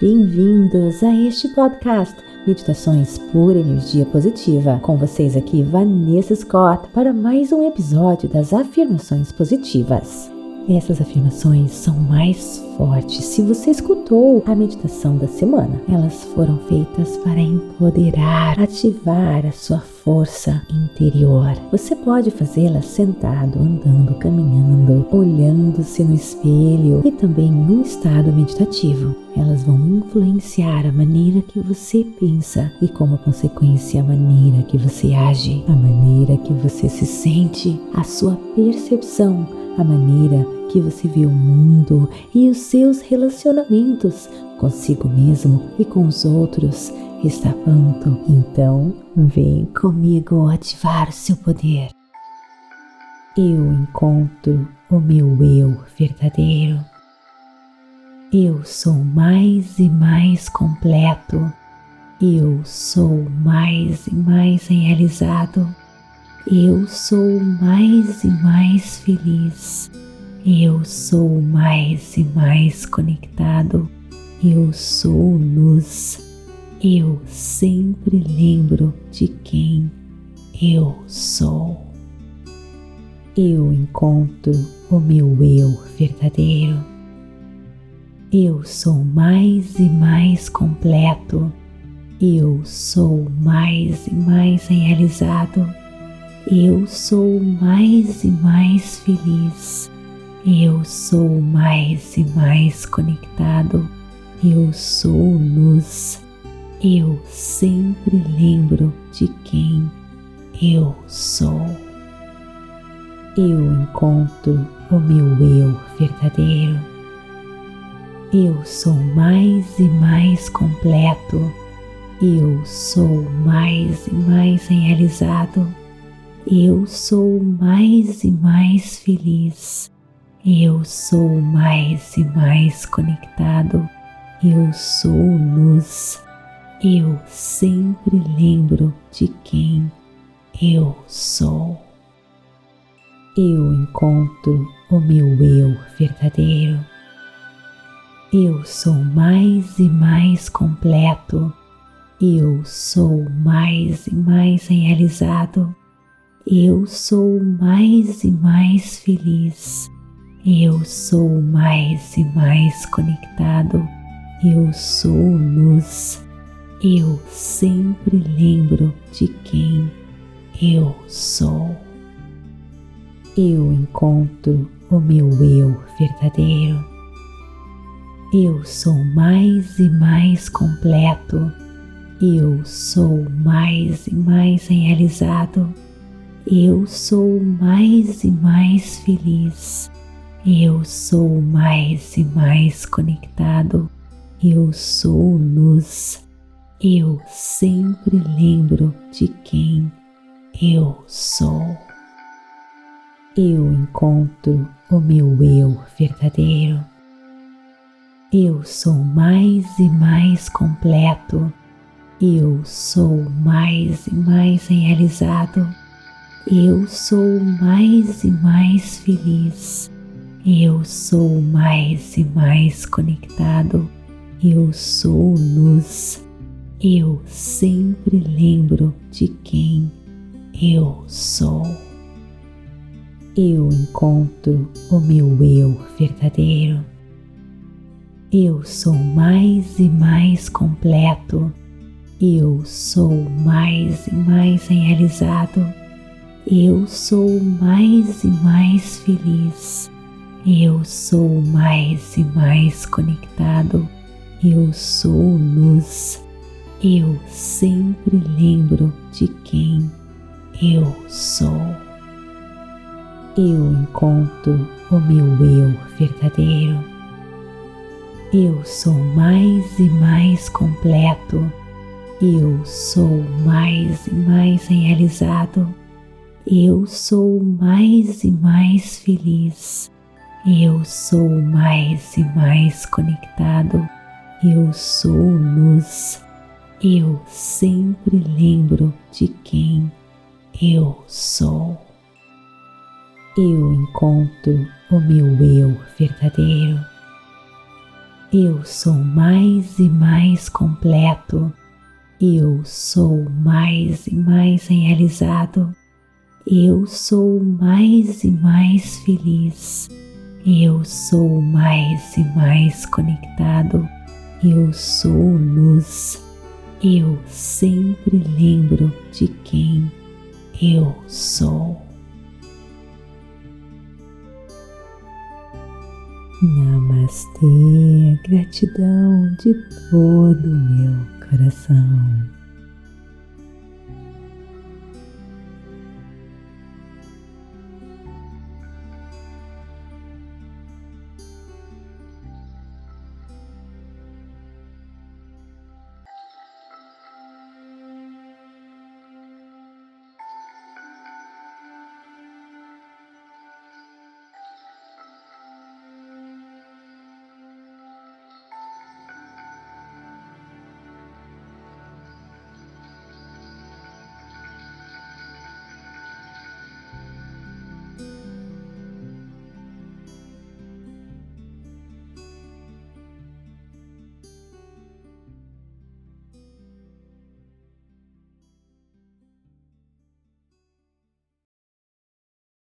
Bem-vindos a este podcast Meditações por Energia Positiva. Com vocês aqui, Vanessa Scott, para mais um episódio das Afirmações Positivas. Essas afirmações são mais fortes se você escutou a meditação da semana. Elas foram feitas para empoderar, ativar a sua força interior. Você pode fazê-las sentado, andando, caminhando, olhando-se no espelho e também num estado meditativo. Elas vão influenciar a maneira que você pensa e, como consequência, a maneira que você age, a maneira que você se sente, a sua percepção a maneira que você vê o mundo e os seus relacionamentos consigo mesmo e com os outros está pronto. Então, vem comigo ativar seu poder. Eu encontro o meu eu verdadeiro. Eu sou mais e mais completo. Eu sou mais e mais realizado. Eu sou mais e mais feliz. Eu sou mais e mais conectado. Eu sou luz. Eu sempre lembro de quem eu sou. Eu encontro o meu eu verdadeiro. Eu sou mais e mais completo. Eu sou mais e mais realizado eu sou mais e mais feliz. Eu sou mais e mais conectado. Eu sou luz. Eu sempre lembro de quem eu sou. Eu encontro o meu eu verdadeiro. Eu sou mais e mais completo. Eu sou mais e mais realizado eu sou mais e mais feliz. Eu sou mais e mais conectado. Eu sou luz. Eu sempre lembro de quem eu sou. Eu encontro o meu eu verdadeiro. Eu sou mais e mais completo. Eu sou mais e mais realizado. Eu sou mais e mais feliz. Eu sou mais e mais conectado. Eu sou luz. Eu sempre lembro de quem eu sou. Eu encontro o meu eu verdadeiro. Eu sou mais e mais completo. Eu sou mais e mais realizado eu sou mais e mais feliz. Eu sou mais e mais conectado. Eu sou luz. Eu sempre lembro de quem eu sou. Eu encontro o meu eu verdadeiro. Eu sou mais e mais completo. Eu sou mais e mais realizado eu sou mais e mais feliz. Eu sou mais e mais conectado. Eu sou luz. Eu sempre lembro de quem eu sou. Eu encontro o meu eu verdadeiro. Eu sou mais e mais completo. Eu sou mais e mais realizado eu sou mais e mais feliz. Eu sou mais e mais conectado. Eu sou luz. Eu sempre lembro de quem eu sou. Eu encontro o meu eu verdadeiro. Eu sou mais e mais completo. Eu sou mais e mais realizado eu sou mais e mais feliz. Eu sou mais e mais conectado. Eu sou luz. Eu sempre lembro de quem eu sou. Eu encontro o meu eu verdadeiro. Eu sou mais e mais completo. Eu sou mais e mais realizado. Eu sou mais e mais feliz. Eu sou mais e mais conectado. Eu sou luz. Eu sempre lembro de quem eu sou. Namastê, gratidão de todo o meu coração.